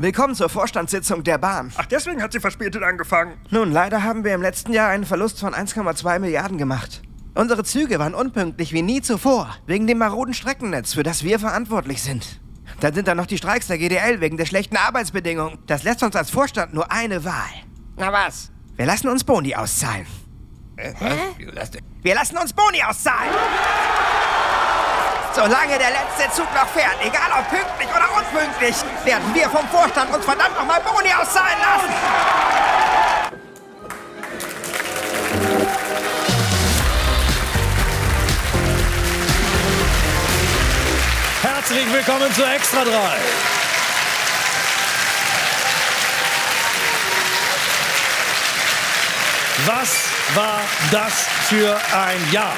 Willkommen zur Vorstandssitzung der Bahn. Ach, deswegen hat sie verspätet angefangen. Nun, leider haben wir im letzten Jahr einen Verlust von 1,2 Milliarden gemacht. Unsere Züge waren unpünktlich wie nie zuvor, wegen dem maroden Streckennetz, für das wir verantwortlich sind. Dann sind da noch die Streiks der GDL wegen der schlechten Arbeitsbedingungen. Das lässt uns als Vorstand nur eine Wahl. Na was? Wir lassen uns Boni auszahlen. Äh, was? Wir lassen uns Boni auszahlen! Solange der letzte Zug noch fährt, egal ob pünktlich oder unpünktlich, werden wir vom Vorstand uns verdammt nochmal Boni auszahlen lassen! Herzlich willkommen zu Extra 3. Was war das für ein Jahr?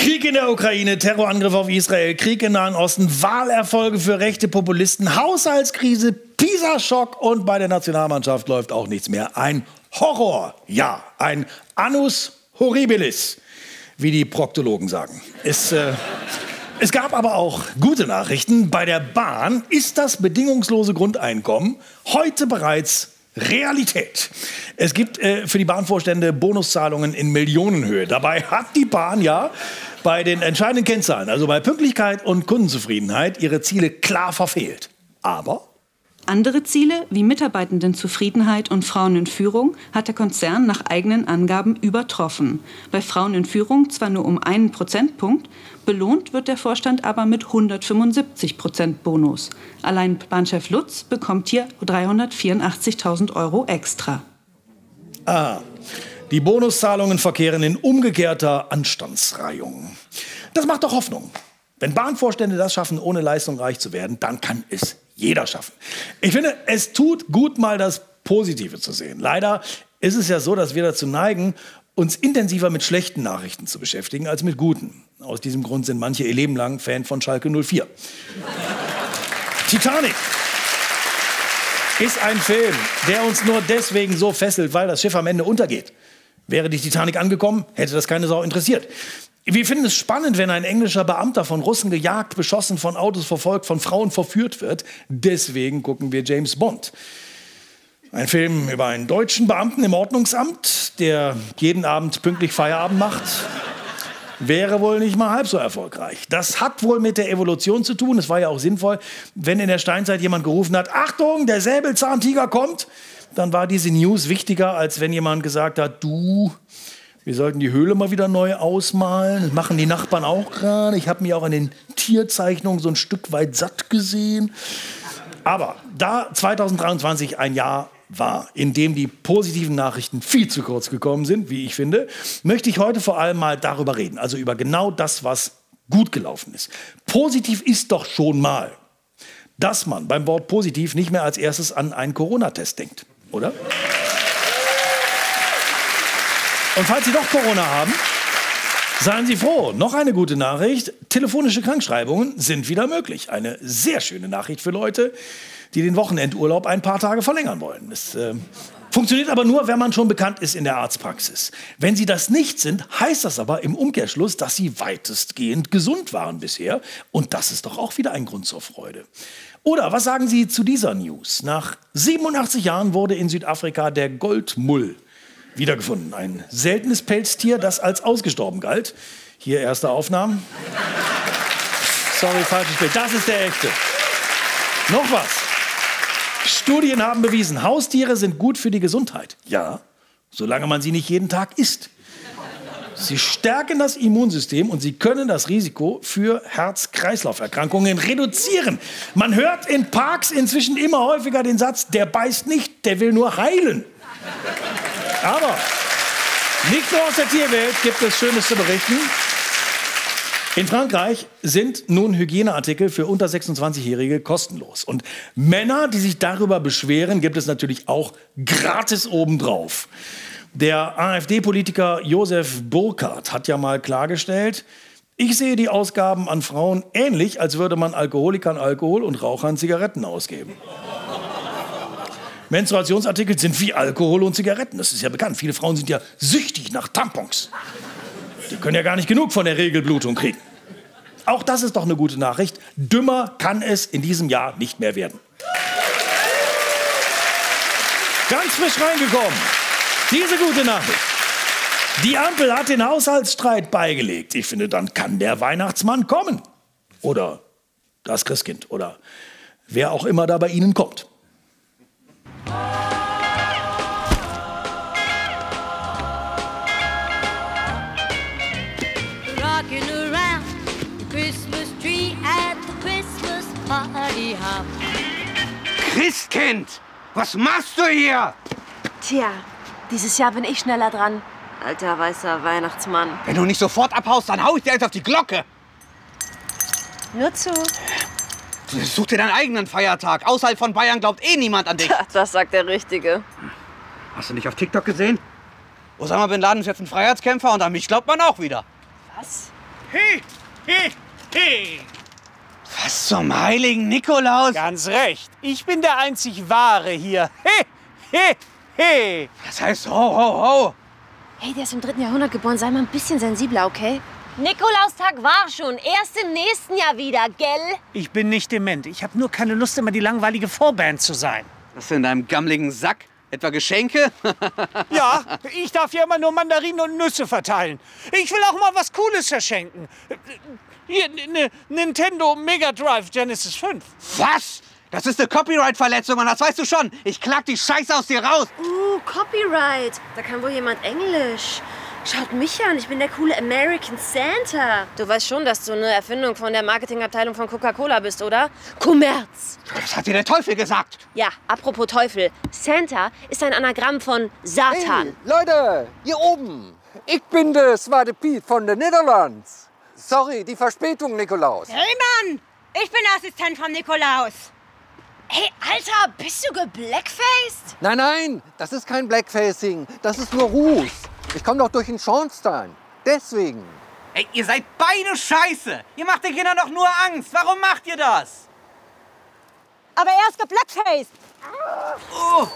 Krieg in der Ukraine, Terrorangriff auf Israel, Krieg im Nahen Osten, Wahlerfolge für rechte Populisten, Haushaltskrise, Pisa-Schock und bei der Nationalmannschaft läuft auch nichts mehr. Ein Horror, ja, ein Annus Horribilis, wie die Proktologen sagen. Es, äh, es gab aber auch gute Nachrichten. Bei der Bahn ist das bedingungslose Grundeinkommen heute bereits Realität. Es gibt äh, für die Bahnvorstände Bonuszahlungen in Millionenhöhe. Dabei hat die Bahn ja bei den entscheidenden Kennzahlen, also bei Pünktlichkeit und Kundenzufriedenheit, ihre Ziele klar verfehlt. Aber andere Ziele wie Mitarbeitendenzufriedenheit und Frauen in Führung hat der Konzern nach eigenen Angaben übertroffen. Bei Frauen in Führung zwar nur um einen Prozentpunkt, belohnt wird der Vorstand aber mit 175 Prozent Bonus. Allein Bahnchef Lutz bekommt hier 384.000 Euro extra. Ah, die Bonuszahlungen verkehren in umgekehrter Anstandsreihung. Das macht doch Hoffnung. Wenn Bahnvorstände das schaffen, ohne Leistung reich zu werden, dann kann es jeder schaffen. Ich finde, es tut gut, mal das Positive zu sehen. Leider ist es ja so, dass wir dazu neigen, uns intensiver mit schlechten Nachrichten zu beschäftigen als mit guten. Aus diesem Grund sind manche ihr Leben lang Fan von Schalke 04. Titanic ist ein Film, der uns nur deswegen so fesselt, weil das Schiff am Ende untergeht. Wäre die Titanic angekommen, hätte das keine Sau interessiert. Wir finden es spannend, wenn ein englischer Beamter von Russen gejagt, beschossen, von Autos verfolgt, von Frauen verführt wird. Deswegen gucken wir James Bond. Ein Film über einen deutschen Beamten im Ordnungsamt, der jeden Abend pünktlich Feierabend macht, wäre wohl nicht mal halb so erfolgreich. Das hat wohl mit der Evolution zu tun. Es war ja auch sinnvoll, wenn in der Steinzeit jemand gerufen hat, Achtung, der Säbelzahntiger kommt, dann war diese News wichtiger, als wenn jemand gesagt hat, du, wir sollten die Höhle mal wieder neu ausmalen. Das machen die Nachbarn auch gerade. Ich habe mich auch an den Tierzeichnungen so ein Stück weit satt gesehen. Aber da 2023 ein Jahr war, in dem die positiven Nachrichten viel zu kurz gekommen sind, wie ich finde, möchte ich heute vor allem mal darüber reden. Also über genau das, was gut gelaufen ist. Positiv ist doch schon mal, dass man beim Wort positiv nicht mehr als erstes an einen Corona-Test denkt, oder? Und falls Sie doch Corona haben, seien Sie froh. Noch eine gute Nachricht. Telefonische Krankschreibungen sind wieder möglich. Eine sehr schöne Nachricht für Leute, die den Wochenendurlaub ein paar Tage verlängern wollen. Das äh, funktioniert aber nur, wenn man schon bekannt ist in der Arztpraxis. Wenn Sie das nicht sind, heißt das aber im Umkehrschluss, dass Sie weitestgehend gesund waren bisher. Und das ist doch auch wieder ein Grund zur Freude. Oder was sagen Sie zu dieser News? Nach 87 Jahren wurde in Südafrika der Goldmull wiedergefunden. Ein seltenes Pelztier, das als ausgestorben galt. Hier erste Aufnahmen. Sorry, falsches Bild. Das ist der echte. Noch was. Studien haben bewiesen, Haustiere sind gut für die Gesundheit. Ja, solange man sie nicht jeden Tag isst. Sie stärken das Immunsystem und sie können das Risiko für Herz-Kreislauf-Erkrankungen reduzieren. Man hört in Parks inzwischen immer häufiger den Satz, der beißt nicht, der will nur heilen. Aber nicht nur aus der Tierwelt gibt es Schönes zu berichten. In Frankreich sind nun Hygieneartikel für unter 26-Jährige kostenlos. Und Männer, die sich darüber beschweren, gibt es natürlich auch gratis obendrauf. Der AfD-Politiker Josef Burkhardt hat ja mal klargestellt, ich sehe die Ausgaben an Frauen ähnlich, als würde man Alkoholikern Alkohol und Rauchern Zigaretten ausgeben. Menstruationsartikel sind wie Alkohol und Zigaretten. Das ist ja bekannt. Viele Frauen sind ja süchtig nach Tampons. Die können ja gar nicht genug von der Regelblutung kriegen. Auch das ist doch eine gute Nachricht. Dümmer kann es in diesem Jahr nicht mehr werden. Ganz frisch reingekommen. Diese gute Nachricht. Die Ampel hat den Haushaltsstreit beigelegt. Ich finde, dann kann der Weihnachtsmann kommen. Oder das Christkind. Oder wer auch immer da bei Ihnen kommt. Christkind, was machst du hier? Tja, dieses Jahr bin ich schneller dran. Alter weißer Weihnachtsmann. Wenn du nicht sofort abhaust, dann hau ich dir jetzt auf die Glocke. Nur zu. Such dir deinen eigenen Feiertag. Außerhalb von Bayern glaubt eh niemand an dich. Das sagt der Richtige. Hast du nicht auf TikTok gesehen? Osama Bin Laden ist jetzt ein Freiheitskämpfer und an mich glaubt man auch wieder. Was? He, he, he. Was zum heiligen Nikolaus? Ganz recht. Ich bin der einzig Wahre hier. He, he, he. Das heißt ho, ho, ho. Hey, der ist im dritten Jahrhundert geboren. Sei mal ein bisschen sensibler, okay? Nikolaustag war schon. Erst im nächsten Jahr wieder, gell? Ich bin nicht dement. Ich habe nur keine Lust, immer die langweilige Vorband zu sein. Was ist in deinem gammligen Sack? Etwa Geschenke? Ja, ich darf ja immer nur Mandarinen und Nüsse verteilen. Ich will auch mal was Cooles verschenken. Hier, eine Nintendo Mega Drive Genesis 5. Was? Das ist eine Copyright-Verletzung und das weißt du schon. Ich klag die Scheiße aus dir raus. Uh, Copyright. Da kann wohl jemand Englisch. Schaut mich an, ich bin der coole American Santa. Du weißt schon, dass du eine Erfindung von der Marketingabteilung von Coca-Cola bist, oder? Kommerz. Das hat dir der Teufel gesagt. Ja, apropos Teufel. Santa ist ein Anagramm von Satan. Leute, hier oben. Ich bin der Zwarte Piet von den Netherlands. Sorry, die Verspätung, Nikolaus. Mann, ich bin Assistent von Nikolaus. Hey, Alter, bist du geblackfaced? Nein, nein, das ist kein Blackfacing. Das ist nur Ruß. Ich komme doch durch den Schornstein. Deswegen. Ey, ihr seid beide scheiße. Ihr macht den Kindern doch nur Angst. Warum macht ihr das? Aber er ist geblackfaced. Oh.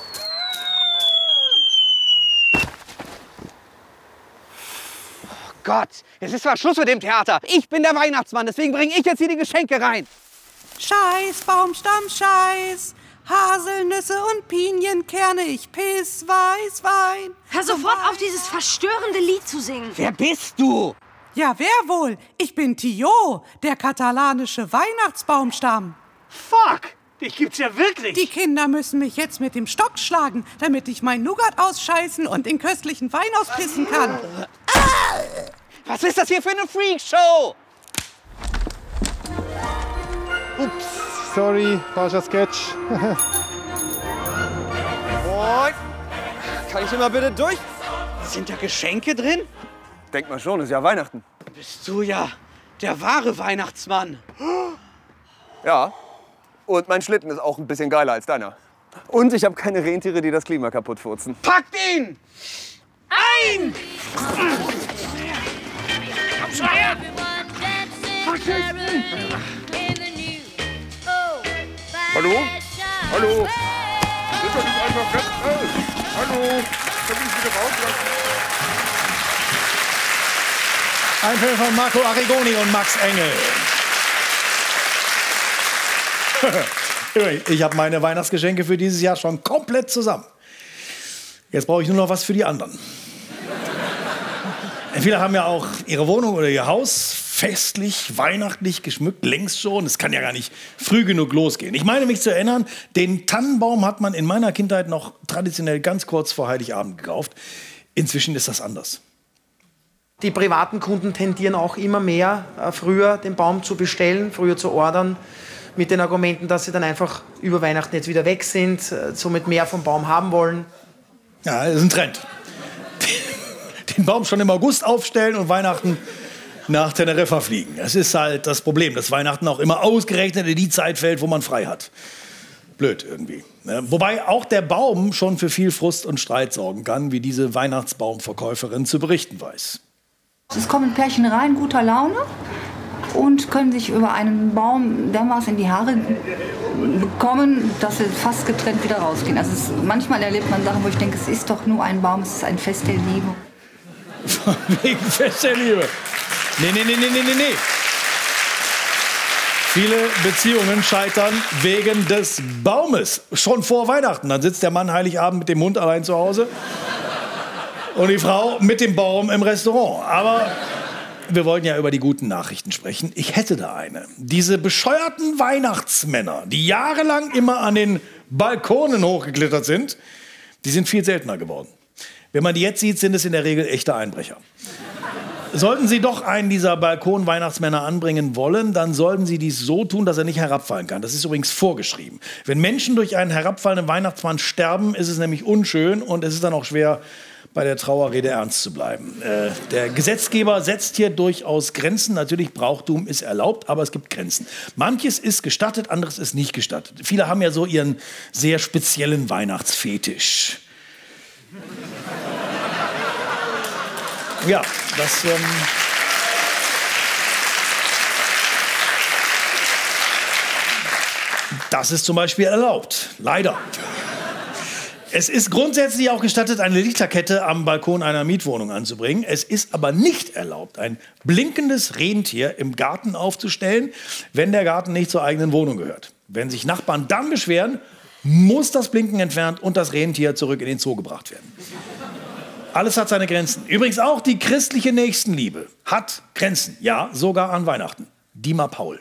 Gott, jetzt ist mal Schluss mit dem Theater. Ich bin der Weihnachtsmann, deswegen bringe ich jetzt hier die Geschenke rein. Scheiß, Baumstamm, Scheiß. Haselnüsse und Pinienkerne, ich piss, weiß, Wein. Hör sofort auf, dieses verstörende Lied zu singen. Wer bist du? Ja, wer wohl? Ich bin Tio, der katalanische Weihnachtsbaumstamm. Fuck, dich gibt's ja wirklich. Die Kinder müssen mich jetzt mit dem Stock schlagen, damit ich mein Nougat ausscheißen und den köstlichen Wein auspissen kann. Was ist das hier für eine Freakshow? Ups, sorry, falscher Sketch. Und? Kann ich immer bitte durch? Sind da Geschenke drin? Denk mal schon, ist ja Weihnachten. Bist du ja der wahre Weihnachtsmann. Ja. Und mein Schlitten ist auch ein bisschen geiler als deiner. Und ich habe keine Rentiere, die das Klima kaputt furzen. Packt ihn! Ein! Komm schon her! Hallo? Hallo? Sind doch nicht einfach ganz aus. Hallo? Kann ich wieder rauslassen? Ein Film von Marco Arrigoni und Max Engel. ich habe meine Weihnachtsgeschenke für dieses Jahr schon komplett zusammen. Jetzt brauche ich nur noch was für die anderen. Viele haben ja auch ihre Wohnung oder ihr Haus festlich, weihnachtlich geschmückt, längst schon. Es kann ja gar nicht früh genug losgehen. Ich meine mich zu erinnern, den Tannenbaum hat man in meiner Kindheit noch traditionell ganz kurz vor Heiligabend gekauft. Inzwischen ist das anders. Die privaten Kunden tendieren auch immer mehr, äh, früher den Baum zu bestellen, früher zu ordern, mit den Argumenten, dass sie dann einfach über Weihnachten jetzt wieder weg sind, äh, somit mehr vom Baum haben wollen. Ja, das ist ein Trend. Den Baum schon im August aufstellen und Weihnachten nach Teneriffa fliegen. Das ist halt das Problem, dass Weihnachten auch immer ausgerechnet in die Zeit fällt, wo man frei hat. Blöd irgendwie. Ne? Wobei auch der Baum schon für viel Frust und Streit sorgen kann, wie diese Weihnachtsbaumverkäuferin zu berichten weiß. Es kommen Pärchen rein, guter Laune und können sich über einen Baum dermaßen in die Haare bekommen, dass sie fast getrennt wieder rausgehen. Also es, manchmal erlebt man Sachen, wo ich denke, es ist doch nur ein Baum, es ist ein Fest der Liebe. Wegen Fest der Liebe. Nee, nee, nee, nee, nee, nee. Viele Beziehungen scheitern wegen des Baumes. Schon vor Weihnachten. Dann sitzt der Mann Heiligabend mit dem Hund allein zu Hause und die Frau mit dem Baum im Restaurant. Aber wir wollten ja über die guten Nachrichten sprechen. Ich hätte da eine. Diese bescheuerten Weihnachtsmänner, die jahrelang immer an den Balkonen hochgeklettert sind, die sind viel seltener geworden. Wenn man die jetzt sieht, sind es in der Regel echte Einbrecher. Sollten Sie doch einen dieser Balkon-Weihnachtsmänner anbringen wollen, dann sollten Sie dies so tun, dass er nicht herabfallen kann. Das ist übrigens vorgeschrieben. Wenn Menschen durch einen herabfallenden Weihnachtsmann sterben, ist es nämlich unschön und es ist dann auch schwer, bei der Trauerrede ernst zu bleiben. Äh, der Gesetzgeber setzt hier durchaus Grenzen. Natürlich, Brauchtum ist erlaubt, aber es gibt Grenzen. Manches ist gestattet, anderes ist nicht gestattet. Viele haben ja so ihren sehr speziellen Weihnachtsfetisch. Ja, das. Ähm das ist zum Beispiel erlaubt. Leider. Es ist grundsätzlich auch gestattet, eine Lichterkette am Balkon einer Mietwohnung anzubringen. Es ist aber nicht erlaubt, ein blinkendes Rentier im Garten aufzustellen, wenn der Garten nicht zur eigenen Wohnung gehört. Wenn sich Nachbarn dann beschweren, muss das Blinken entfernt und das Rentier zurück in den Zoo gebracht werden. Alles hat seine Grenzen. Übrigens auch die christliche Nächstenliebe hat Grenzen. Ja, sogar an Weihnachten. Dima Paul.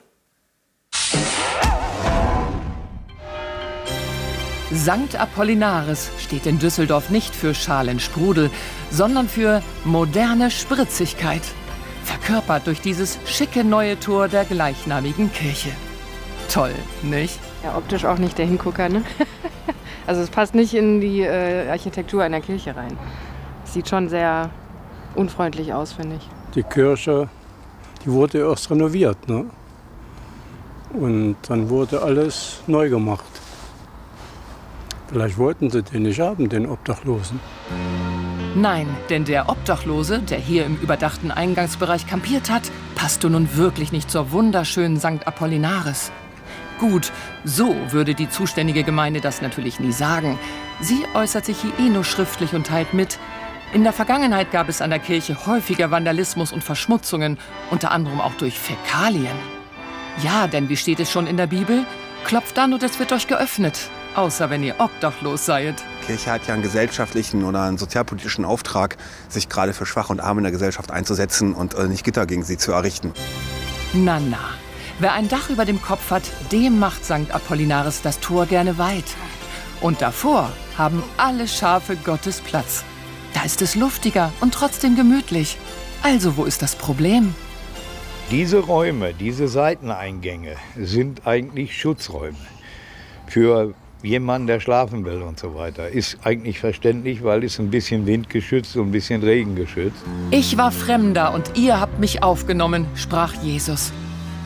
Sankt Apollinaris steht in Düsseldorf nicht für Schalensprudel, sondern für moderne Spritzigkeit. Verkörpert durch dieses schicke neue Tor der gleichnamigen Kirche. Toll, nicht? Ja, optisch auch nicht der Hingucker, ne? Also es passt nicht in die äh, Architektur einer Kirche rein. Sieht schon sehr unfreundlich aus, finde ich. Die Kirche, die wurde erst renoviert, ne? Und dann wurde alles neu gemacht. Vielleicht wollten sie den nicht haben, den Obdachlosen. Nein, denn der Obdachlose, der hier im überdachten Eingangsbereich kampiert hat, passte nun wirklich nicht zur wunderschönen St. Apollinaris. Gut, so würde die zuständige Gemeinde das natürlich nie sagen. Sie äußert sich hier eh nur schriftlich und teilt mit. In der Vergangenheit gab es an der Kirche häufiger Vandalismus und Verschmutzungen, unter anderem auch durch Fäkalien. Ja, denn wie steht es schon in der Bibel? Klopft an und es wird euch geöffnet, außer wenn ihr obdachlos seid. Die Kirche hat ja einen gesellschaftlichen oder einen sozialpolitischen Auftrag, sich gerade für Schwache und Arme in der Gesellschaft einzusetzen und äh, nicht Gitter gegen sie zu errichten. Na na, wer ein Dach über dem Kopf hat, dem macht St. Apollinaris das Tor gerne weit. Und davor haben alle Schafe Gottes Platz. Da ist es luftiger und trotzdem gemütlich. Also wo ist das Problem? Diese Räume, diese Seiteneingänge sind eigentlich Schutzräume für jemanden, der schlafen will und so weiter. Ist eigentlich verständlich, weil es ein bisschen windgeschützt und ein bisschen regengeschützt. Ich war Fremder und ihr habt mich aufgenommen, sprach Jesus.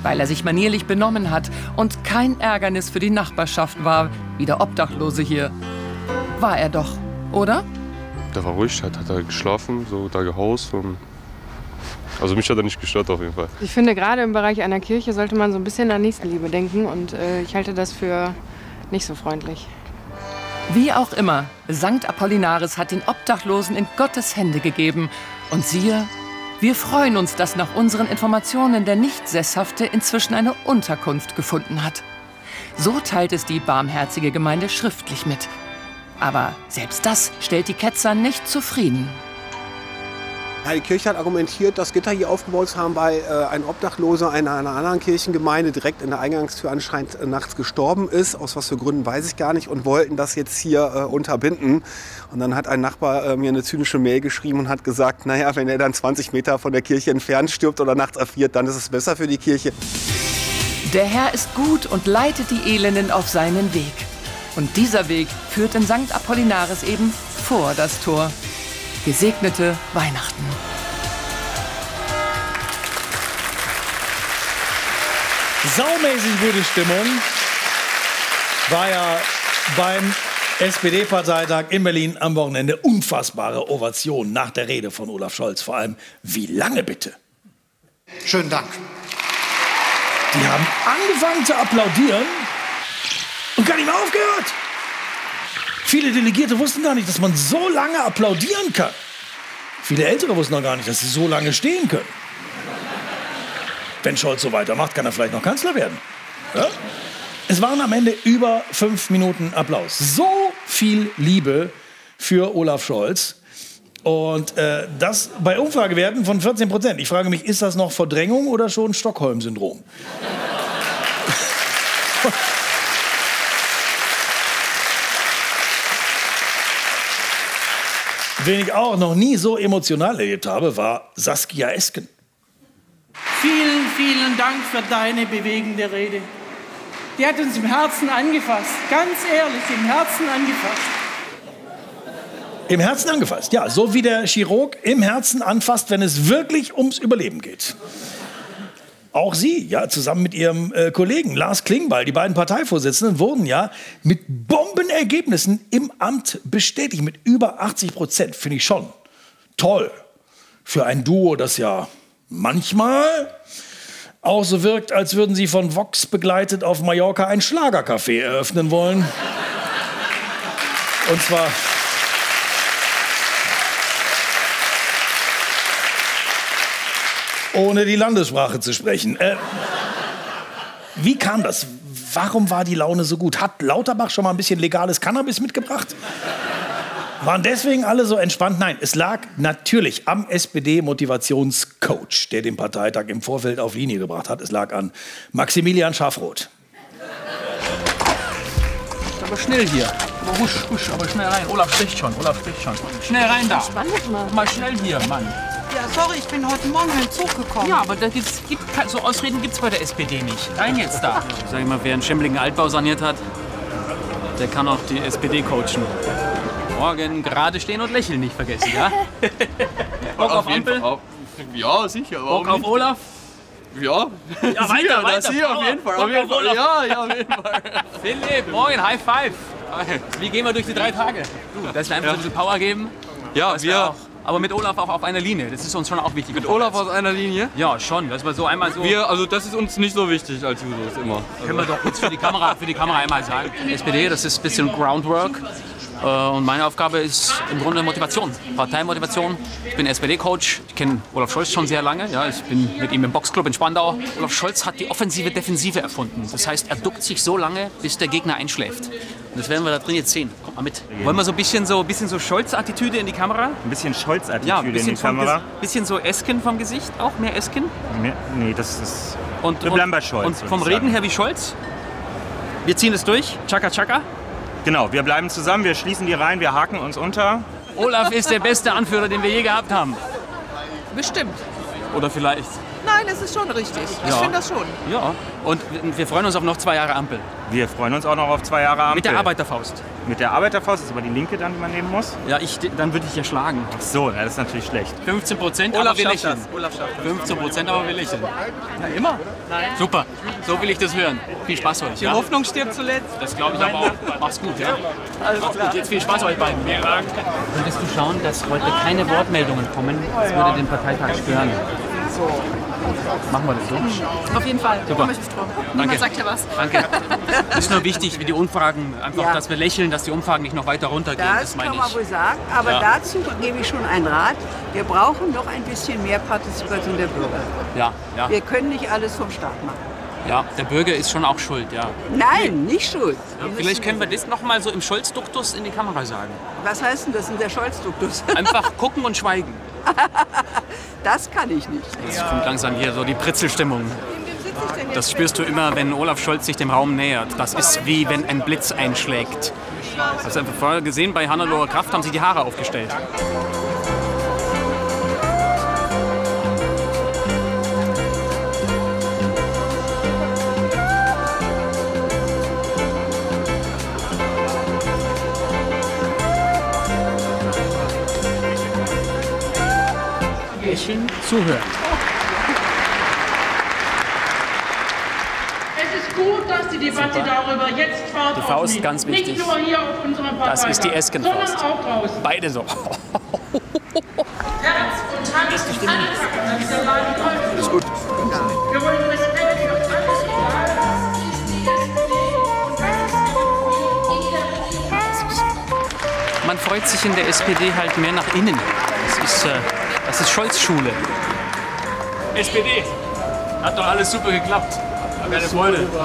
Weil er sich manierlich benommen hat und kein Ärgernis für die Nachbarschaft war, wie der Obdachlose hier. War er doch, oder? Der war ruhig, hat, hat er geschlafen, so da gehaust und also mich hat er nicht gestört auf jeden Fall. Ich finde, gerade im Bereich einer Kirche sollte man so ein bisschen an Nächstenliebe denken und äh, ich halte das für nicht so freundlich. Wie auch immer, Sankt Apollinaris hat den Obdachlosen in Gottes Hände gegeben. Und siehe, wir freuen uns, dass nach unseren Informationen der Nichtsesshafte inzwischen eine Unterkunft gefunden hat. So teilt es die barmherzige Gemeinde schriftlich mit. Aber selbst das stellt die Ketzer nicht zufrieden. Die Kirche hat argumentiert, das Gitter hier aufgebaut zu haben, weil äh, ein Obdachloser in einer anderen Kirchengemeinde direkt in der Eingangstür anscheinend äh, nachts gestorben ist. Aus was für Gründen weiß ich gar nicht und wollten das jetzt hier äh, unterbinden. Und dann hat ein Nachbar äh, mir eine zynische Mail geschrieben und hat gesagt, naja, wenn er dann 20 Meter von der Kirche entfernt stirbt oder nachts erfriert, dann ist es besser für die Kirche. Der Herr ist gut und leitet die Elenden auf seinen Weg. Und dieser Weg führt in St. Apollinaris eben vor das Tor. Gesegnete Weihnachten. Saumäßig gute Stimmung war ja beim SPD-Parteitag in Berlin am Wochenende. Unfassbare Ovation nach der Rede von Olaf Scholz. Vor allem, wie lange bitte? Schönen Dank. Die haben angefangen zu applaudieren und gar nicht mehr aufgehört. Viele Delegierte wussten gar nicht, dass man so lange applaudieren kann. Viele Ältere wussten noch gar nicht, dass sie so lange stehen können. Wenn Scholz so weitermacht, kann er vielleicht noch Kanzler werden. Ja? Es waren am Ende über fünf Minuten Applaus. So viel Liebe für Olaf Scholz. Und äh, das bei Umfragewerten von 14 Prozent. Ich frage mich, ist das noch Verdrängung oder schon Stockholm-Syndrom? Wen ich auch noch nie so emotional erlebt habe, war Saskia Esken. Vielen, vielen Dank für deine bewegende Rede. Die hat uns im Herzen angefasst. Ganz ehrlich, im Herzen angefasst. Im Herzen angefasst, ja, so wie der Chirurg im Herzen anfasst, wenn es wirklich ums Überleben geht. Auch Sie, ja, zusammen mit Ihrem äh, Kollegen Lars Klingbeil, die beiden Parteivorsitzenden, wurden ja mit Bombenergebnissen im Amt bestätigt, mit über 80 Prozent. Finde ich schon toll. Für ein Duo, das ja manchmal auch so wirkt, als würden sie von Vox begleitet auf Mallorca ein Schlagercafé eröffnen wollen. Und zwar ohne die Landessprache zu sprechen. Äh, wie kam das? Warum war die Laune so gut? Hat Lauterbach schon mal ein bisschen legales Cannabis mitgebracht? Waren deswegen alle so entspannt? Nein, es lag natürlich am SPD-Motivationscoach, der den Parteitag im Vorfeld auf Linie gebracht hat. Es lag an Maximilian Schafroth. Aber schnell hier. Aber husch, husch, aber schnell rein. Olaf spricht schon, Olaf spricht schon. Schnell rein da. Spannend mal. Mal schnell hier, Mann. Ja, sorry, ich bin heute Morgen mit dem Zug gekommen. Ja, aber da gibt's, gibt, so Ausreden gibt's bei der SPD nicht. Rein jetzt da. Sag ich mal, wer einen schämmeligen Altbau saniert hat, der kann auch die SPD coachen. Morgen gerade stehen und lächeln nicht vergessen, ja? Bock auf, jeden Ampel? Fall. Auf- Ja, sicher. Bock auf nicht? Olaf? Ja. Ja, Sicher, weiter, das hier auf jeden Fall. Bock Auf jeden auf Fall. Olaf. Ja, ja, auf jeden Fall. Philipp, morgen High Five. Wie gehen wir durch die drei Tage? Du, dass wir einfach so ein bisschen Power geben. Ja, wir- Auch, aber mit Olaf auch auf einer Linie. Das ist uns schon auch wichtig. Mit Olaf aus einer Linie? Ja, schon. Dass wir so einmal so. Wir, also das ist uns nicht so wichtig als Jusos immer. Können wir doch kurz für die Kamera, für die Kamera einmal sagen. SPD, das ist ein bisschen Groundwork. Äh, Und meine Aufgabe ist im Grunde Motivation, Parteimotivation. Ich bin SPD-Coach. Ich kenne Olaf Scholz schon sehr lange. Ja, ich bin mit ihm im Boxclub in Spandau. Olaf Scholz hat die offensive Defensive erfunden. Das heißt, er duckt sich so lange, bis der Gegner einschläft. Und das werden wir da drin jetzt sehen. Kommt mal mit. Wollen wir so ein bisschen so, bisschen so Scholz-Attitüde in die Kamera? Ein bisschen Scholz-Attitüde Ja, ein in bisschen, die Kamera. Ges- bisschen so Esken vom Gesicht, auch mehr Esken. Nee, nee, das ist. Und, Wir bleiben bei Scholz. Und vom Reden her wie Scholz? Wir ziehen es durch. Chaka Chaka. Genau, wir bleiben zusammen, wir schließen die Reihen, wir haken uns unter. Olaf ist der beste Anführer, den wir je gehabt haben. Bestimmt. Oder vielleicht. Nein, es ist schon richtig. Ich Ja. finde das schon. Ja. Und wir- freuen uns auf noch zwei Jahre Ampel. Wir freuen uns auch noch auf zwei Jahre Ampel. Mit der Arbeiterfaust. Mit der Arbeiterfaust ist aber die linke dann, die man nehmen muss. Ja, ich, dann würde ich ja schlagen. Ach so, das ist natürlich schlecht. 15 Prozent, Olaf aber das. Olaf schafft das. 15 Prozent, aber wir lächeln. Ja, immer. Nein. Super. So will ich das hören. Viel Spaß euch. Die ja? Hoffnung stirbt zuletzt. Das glaube ich aber auch. Mach's gut, ja? Alles klar. gut. Jetzt viel Spaß euch beiden. Könntest du schauen, dass heute keine Wortmeldungen kommen? Das würde den Parteitag stören. Machen wir das so? Auf jeden Fall. Super. Ich mich drum. Niemand Danke. sagt ja was. Danke. Es ist nur wichtig, wie die Umfragen, einfach, Ja. dass wir lächeln, dass die Umfragen nicht noch weiter runtergehen. Das meine kann man ich. wohl sagen. Aber Ja. dazu gebe ich schon einen Rat. Wir brauchen noch ein bisschen mehr Partizipation der Bürger. Ja, ja. Wir können nicht alles vom Staat machen. Ja, der Bürger ist schon auch schuld, ja. Nein, nicht schuld. ja vielleicht können wir das noch mal so im Scholz-Duktus in die Kamera sagen. Was heißt denn das in der Scholz-Duktus? Einfach gucken und schweigen. Das kann ich nicht. Jetzt kommt langsam hier so die Pritzelstimmung. Das spürst du immer, wenn Olaf Scholz sich dem Raum nähert. Das ist wie wenn ein Blitz einschlägt. Hast du einfach vorher gesehen, bei Hannelore Kraft haben sie die Haare aufgestellt. Zuhören. Es ist gut, dass die Debatte Super. darüber jetzt Fahrt Die Faust, aufnimmt. ganz wichtig. Nicht nur hier auf unserem Das ist die Parteitag, Eskenfaust. Sondern auch draußen. Beide so. Herz und Hand der Laden läuft. Ist gut. Wir wollen Respekt für alles, egal ist die ist die Man freut sich in der SPD halt mehr nach innen. Das ist, äh, das ist Scholz-Schule. SPD. Hat doch alles super geklappt. Keine Freude.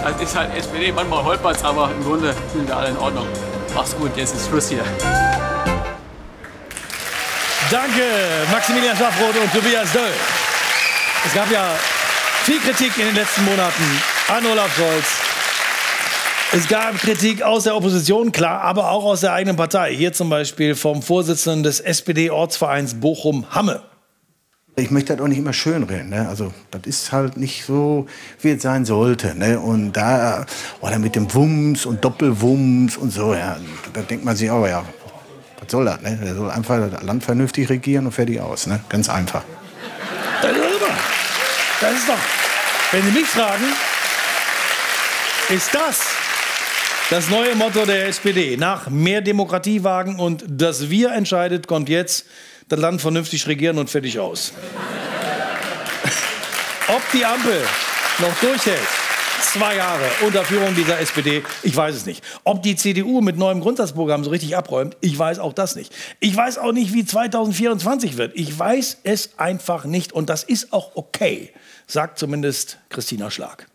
Das ist halt SPD, manchmal holpert's, aber im Grunde sind wir alle in Ordnung. Mach's gut, jetzt ist Schluss hier. Danke, Maximilian Schaffroth und Tobias Döll. Es gab ja viel Kritik in den letzten Monaten an Olaf Scholz. Es gab Kritik aus der Opposition, klar, aber auch aus der eigenen Partei. Hier zum Beispiel vom Vorsitzenden des SPD-Ortsvereins Bochum-Hamme. Ich möchte das auch nicht immer schönreden. Ne? Also, das ist halt nicht so, wie es sein sollte. Ne? Und da, oder mit dem Wumms und Doppelwumms und so, ja, da denkt man sich auch, ja, was soll das? Ne? Der soll einfach das Land vernünftig regieren und fertig aus. Ne? Ganz einfach. Das ist, das ist doch, wenn Sie mich fragen, ist das das neue Motto der SPD. Nach mehr Demokratie wagen und das Wir entscheidet, kommt jetzt das Land vernünftig regieren und fertig aus. Ob die Ampel noch durchhält, zwei Jahre unter Führung dieser SPD, ich weiß es nicht. Ob die CDU mit neuem Grundsatzprogramm so richtig abräumt, ich weiß auch das nicht. Ich weiß auch nicht, wie 2024 wird. Ich weiß es einfach nicht und das ist auch okay, sagt zumindest Christina Schlag.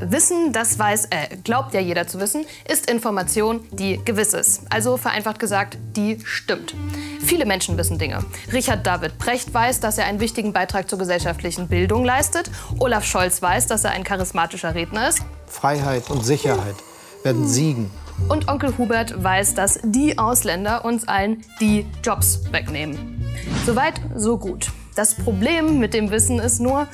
Wissen, das weiß, äh, glaubt ja jeder zu wissen, ist Information, die gewiss ist. Also vereinfacht gesagt, die stimmt. Viele Menschen wissen Dinge. Richard David Precht weiß, dass er einen wichtigen Beitrag zur gesellschaftlichen Bildung leistet. Olaf Scholz weiß, dass er ein charismatischer Redner ist. Freiheit und Sicherheit werden siegen. Und Onkel Hubert weiß, dass die Ausländer uns allen die Jobs wegnehmen. Soweit, so gut. Das Problem mit dem Wissen ist nur,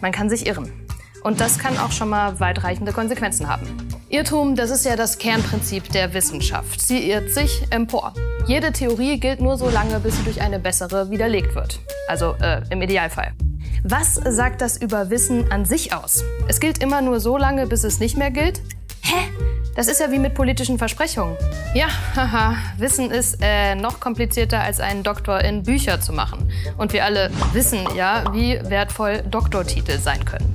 man kann sich irren. Und das kann auch schon mal weitreichende Konsequenzen haben. Irrtum, das ist ja das Kernprinzip der Wissenschaft. Sie irrt sich empor. Jede Theorie gilt nur so lange, bis sie durch eine bessere widerlegt wird. Also äh, im Idealfall. Was sagt das über Wissen an sich aus? Es gilt immer nur so lange, bis es nicht mehr gilt? Hä? Das ist ja wie mit politischen Versprechungen. Ja, haha, Wissen ist äh, noch komplizierter als einen Doktor in Bücher zu machen. Und wir alle wissen ja, wie wertvoll Doktortitel sein können.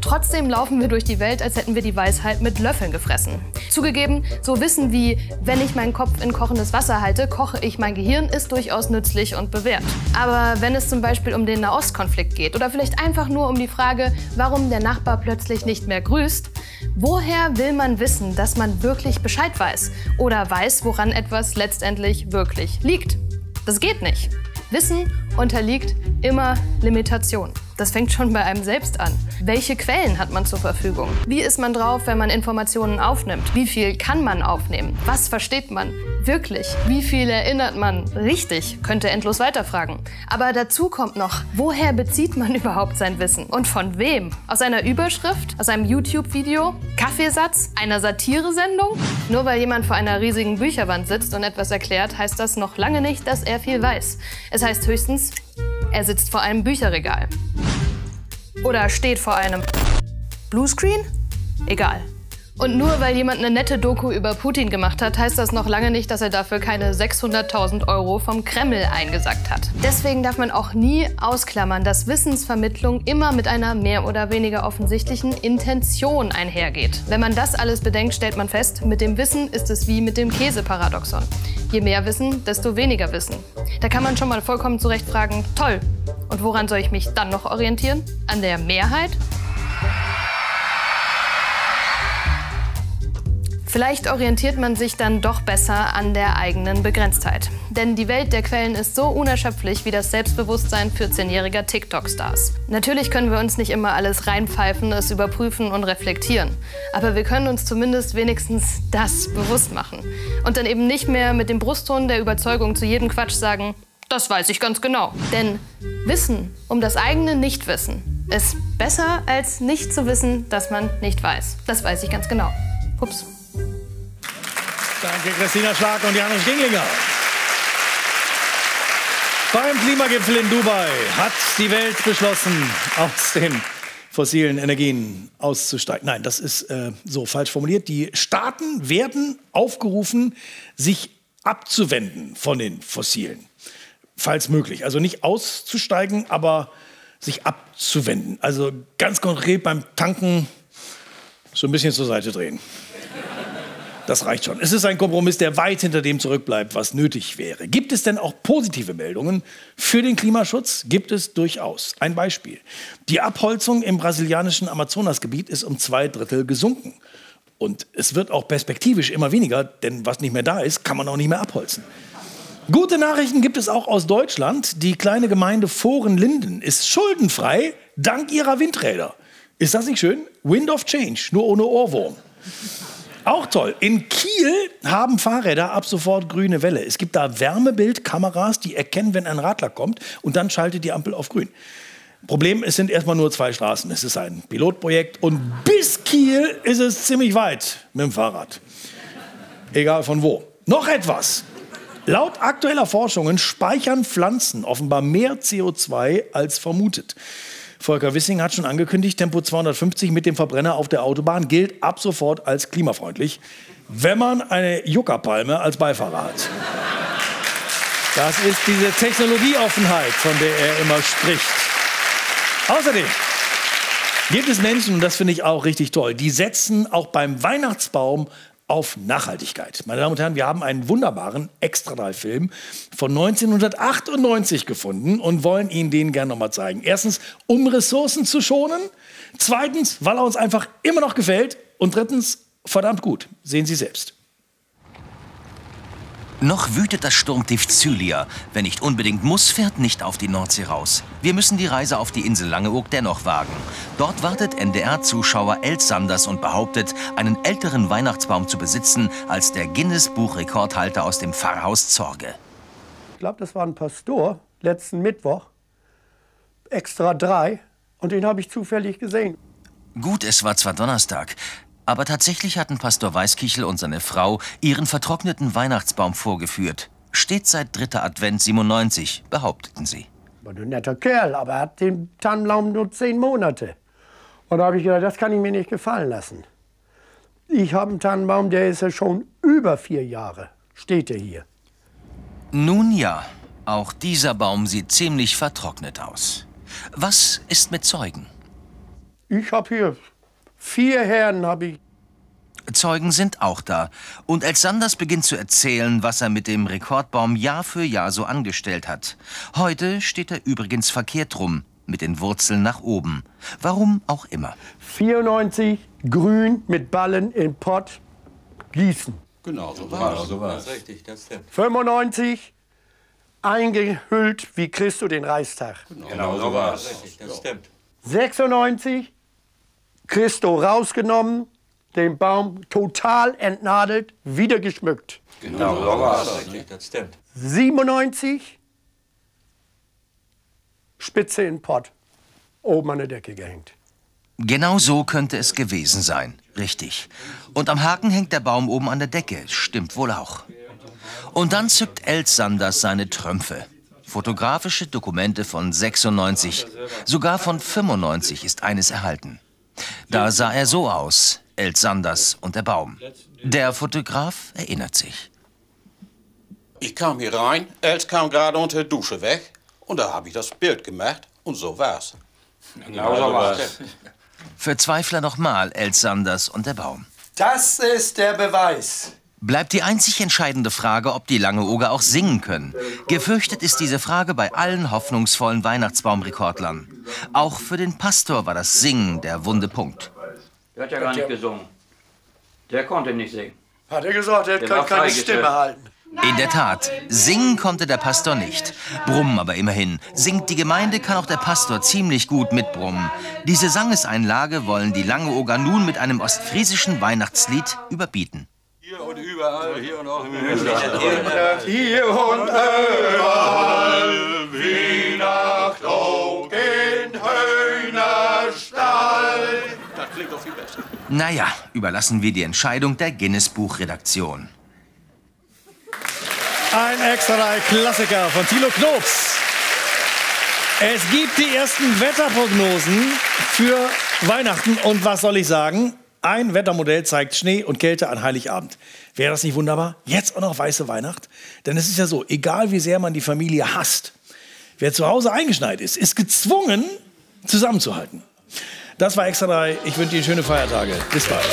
Trotzdem laufen wir durch die Welt, als hätten wir die Weisheit mit Löffeln gefressen. Zugegeben, so Wissen wie, wenn ich meinen Kopf in kochendes Wasser halte, koche ich mein Gehirn, ist durchaus nützlich und bewährt. Aber wenn es zum Beispiel um den Nahostkonflikt geht oder vielleicht einfach nur um die Frage, warum der Nachbar plötzlich nicht mehr grüßt, woher will man wissen, dass man wirklich Bescheid weiß oder weiß, woran etwas letztendlich wirklich liegt? Das geht nicht. Wissen unterliegt immer Limitationen. Das fängt schon bei einem selbst an. Welche Quellen hat man zur Verfügung? Wie ist man drauf, wenn man Informationen aufnimmt? Wie viel kann man aufnehmen? Was versteht man wirklich? Wie viel erinnert man richtig? Könnte endlos weiterfragen. Aber dazu kommt noch, woher bezieht man überhaupt sein Wissen? Und von wem? Aus einer Überschrift? Aus einem YouTube-Video? Kaffeesatz? Einer Satiresendung? Nur weil jemand vor einer riesigen Bücherwand sitzt und etwas erklärt, heißt das noch lange nicht, dass er viel weiß. Es heißt höchstens, er sitzt vor einem Bücherregal. Oder steht vor einem Bluescreen? Egal. Und nur weil jemand eine nette Doku über Putin gemacht hat, heißt das noch lange nicht, dass er dafür keine 600.000 Euro vom Kreml eingesackt hat. Deswegen darf man auch nie ausklammern, dass Wissensvermittlung immer mit einer mehr oder weniger offensichtlichen Intention einhergeht. Wenn man das alles bedenkt, stellt man fest, mit dem Wissen ist es wie mit dem Käseparadoxon. Je mehr Wissen, desto weniger Wissen. Da kann man schon mal vollkommen zu Recht fragen, toll, und woran soll ich mich dann noch orientieren? An der Mehrheit? Vielleicht orientiert man sich dann doch besser an der eigenen Begrenztheit. Denn die Welt der Quellen ist so unerschöpflich wie das Selbstbewusstsein 14-jähriger TikTok-Stars. Natürlich können wir uns nicht immer alles reinpfeifen, es überprüfen und reflektieren. Aber wir können uns zumindest wenigstens das bewusst machen. Und dann eben nicht mehr mit dem Brustton der Überzeugung zu jedem Quatsch sagen, das weiß ich ganz genau. Denn Wissen um das eigene Nichtwissen ist besser als nicht zu wissen, dass man nicht weiß. Das weiß ich ganz genau. Ups. Danke, Christina Schlag und Janusz Ginglinger. Beim Klimagipfel in Dubai hat die Welt beschlossen, aus den fossilen Energien auszusteigen. Nein, das ist äh, so falsch formuliert. Die Staaten werden aufgerufen, sich abzuwenden von den fossilen, falls möglich. Also nicht auszusteigen, aber sich abzuwenden. Also ganz konkret beim Tanken so ein bisschen zur Seite drehen. Das reicht schon. Es ist ein Kompromiss, der weit hinter dem zurückbleibt, was nötig wäre. Gibt es denn auch positive Meldungen für den Klimaschutz? Gibt es durchaus. Ein Beispiel. Die Abholzung im brasilianischen Amazonasgebiet ist um zwei Drittel gesunken. Und es wird auch perspektivisch immer weniger, denn was nicht mehr da ist, kann man auch nicht mehr abholzen. Gute Nachrichten gibt es auch aus Deutschland. Die kleine Gemeinde Vorenlinden ist schuldenfrei dank ihrer Windräder. Ist das nicht schön? Wind of Change, nur ohne Ohrwurm. Auch toll. In Kiel haben Fahrräder ab sofort grüne Welle. Es gibt da Wärmebildkameras, die erkennen, wenn ein Radler kommt und dann schaltet die Ampel auf grün. Problem, es sind erstmal nur zwei Straßen. Es ist ein Pilotprojekt und bis Kiel ist es ziemlich weit mit dem Fahrrad. Egal von wo. Noch etwas. Laut aktueller Forschungen speichern Pflanzen offenbar mehr CO2 als vermutet. Volker Wissing hat schon angekündigt, Tempo 250 mit dem Verbrenner auf der Autobahn gilt ab sofort als klimafreundlich, wenn man eine Juckerpalme als Beifahrer hat. Das ist diese Technologieoffenheit, von der er immer spricht. Außerdem gibt es Menschen, und das finde ich auch richtig toll, die setzen auch beim Weihnachtsbaum auf Nachhaltigkeit. Meine Damen und Herren, wir haben einen wunderbaren Extra-3-Film von 1998 gefunden und wollen Ihnen den gerne noch mal zeigen. Erstens, um Ressourcen zu schonen. Zweitens, weil er uns einfach immer noch gefällt. Und drittens, verdammt gut. Sehen Sie selbst. Noch wütet das Sturmtief Zylia. Wer nicht unbedingt muss, fährt nicht auf die Nordsee raus. Wir müssen die Reise auf die Insel Langeoog dennoch wagen. Dort wartet NDR-Zuschauer Els Sanders und behauptet, einen älteren Weihnachtsbaum zu besitzen als der Guinness-Buch-Rekordhalter aus dem Pfarrhaus Zorge. Ich glaube, das war ein Pastor, letzten Mittwoch, extra drei, und den habe ich zufällig gesehen. Gut, es war zwar Donnerstag, aber tatsächlich hatten Pastor Weißkichel und seine Frau ihren vertrockneten Weihnachtsbaum vorgeführt. Steht seit dritter Advent 97, behaupteten sie. War ein netter Kerl, aber er hat den Tannenbaum nur zehn Monate. Und da habe ich gedacht, das kann ich mir nicht gefallen lassen. Ich habe einen Tannenbaum, der ist ja schon über vier Jahre. Steht er hier. Nun ja, auch dieser Baum sieht ziemlich vertrocknet aus. Was ist mit Zeugen? Ich habe hier vier Herren, habe ich. Zeugen sind auch da. Und als Sanders beginnt zu erzählen, was er mit dem Rekordbaum Jahr für Jahr so angestellt hat. Heute steht er übrigens verkehrt rum, mit den Wurzeln nach oben. Warum auch immer. 94 grün mit Ballen im Pott gießen. Genau, so war es. So war's. Richtig, das stimmt. 95 eingehüllt wie Christo den Reichstag. Genau, so war es. Richtig, das stimmt. 96 Christo rausgenommen, den Baum total entnadelt, wieder geschmückt. Genau, so war es. Das stimmt. 97 Spitze in den Pott, oben an der Decke gehängt. Genau so könnte es gewesen sein. Richtig. Und am Haken hängt der Baum oben an der Decke. Stimmt wohl auch. Und dann zückt Els Sanders seine Trümpfe. Fotografische Dokumente von 96. Sogar von 95 ist eines erhalten. Da sah er so aus, Els Sanders und der Baum. Der Fotograf erinnert sich. Ich kam hier rein, Els kam gerade unter der Dusche weg und da habe ich das Bild gemacht und so war's. Genau so war's. Für Zweifler nochmal Els Sanders und der Baum. Das ist der Beweis. Bleibt die einzig entscheidende Frage, ob die Langeoger auch singen können. Gefürchtet ist diese Frage bei allen hoffnungsvollen Weihnachtsbaumrekordlern. Auch für den Pastor war das Singen der wunde Punkt. Der hat ja gar nicht gesungen. Der konnte nicht singen. Hat er gesagt, er kann keine. Stimme halten. In der Tat, singen konnte der Pastor nicht. Brummen aber immerhin. Singt die Gemeinde, kann auch der Pastor ziemlich gut mitbrummen. Diese Sangeseinlage wollen die Langeoger nun mit einem ostfriesischen Weihnachtslied überbieten. Hier und überall, hier und auch im Hier und überall, Weihnacht in Hühnerstall. Das klingt doch viel besser. Naja, überlassen wir die Entscheidung der Guinness-Buch-Redaktion. Ein extra Klassiker von Thilo Knops. Es gibt die ersten Wetterprognosen für Weihnachten. Und was soll ich sagen? Ein Wettermodell zeigt Schnee und Kälte an Heiligabend. Wäre das nicht wunderbar? Jetzt auch noch weiße Weihnacht? Denn es ist ja so, egal wie sehr man die Familie hasst, wer zu Hause eingeschneit ist, ist gezwungen, zusammenzuhalten. Das war extra 3. Ich wünsche Ihnen schöne Feiertage. Bis bald.